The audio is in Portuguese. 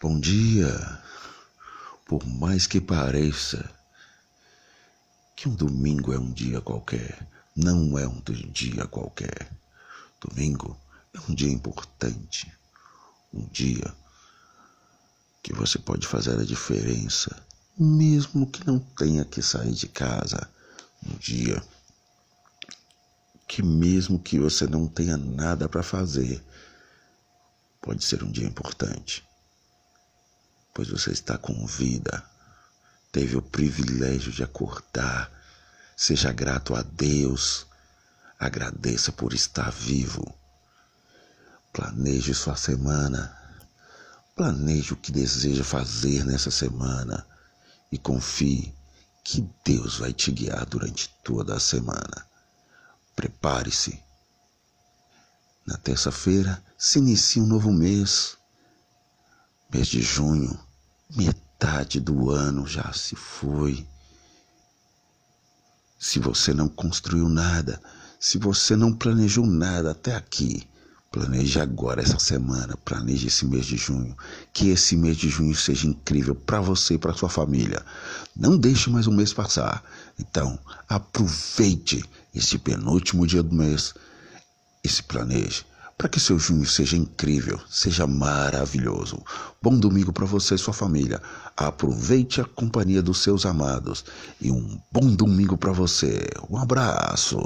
Bom dia. Por mais que pareça que um domingo é um dia qualquer, não é um dia qualquer. Domingo é um dia importante, um dia que você pode fazer a diferença, mesmo que não tenha que sair de casa. Um dia que mesmo que você não tenha nada para fazer, pode ser um dia importante pois você está com vida, teve o privilégio de acordar. Seja grato a Deus, agradeça por estar vivo. Planeje sua semana, planeje o que deseja fazer nessa semana e confie que Deus vai te guiar durante toda a semana. Prepare-se. Na terça-feira se inicia um novo mês, mês de junho Metade do ano já se foi. Se você não construiu nada, se você não planejou nada até aqui, planeje agora essa semana, planeje esse mês de junho, que esse mês de junho seja incrível para você e para sua família. Não deixe mais um mês passar. Então, aproveite esse penúltimo dia do mês e se planeje para que seu junho seja incrível, seja maravilhoso. Bom domingo para você e sua família. Aproveite a companhia dos seus amados e um bom domingo para você. Um abraço.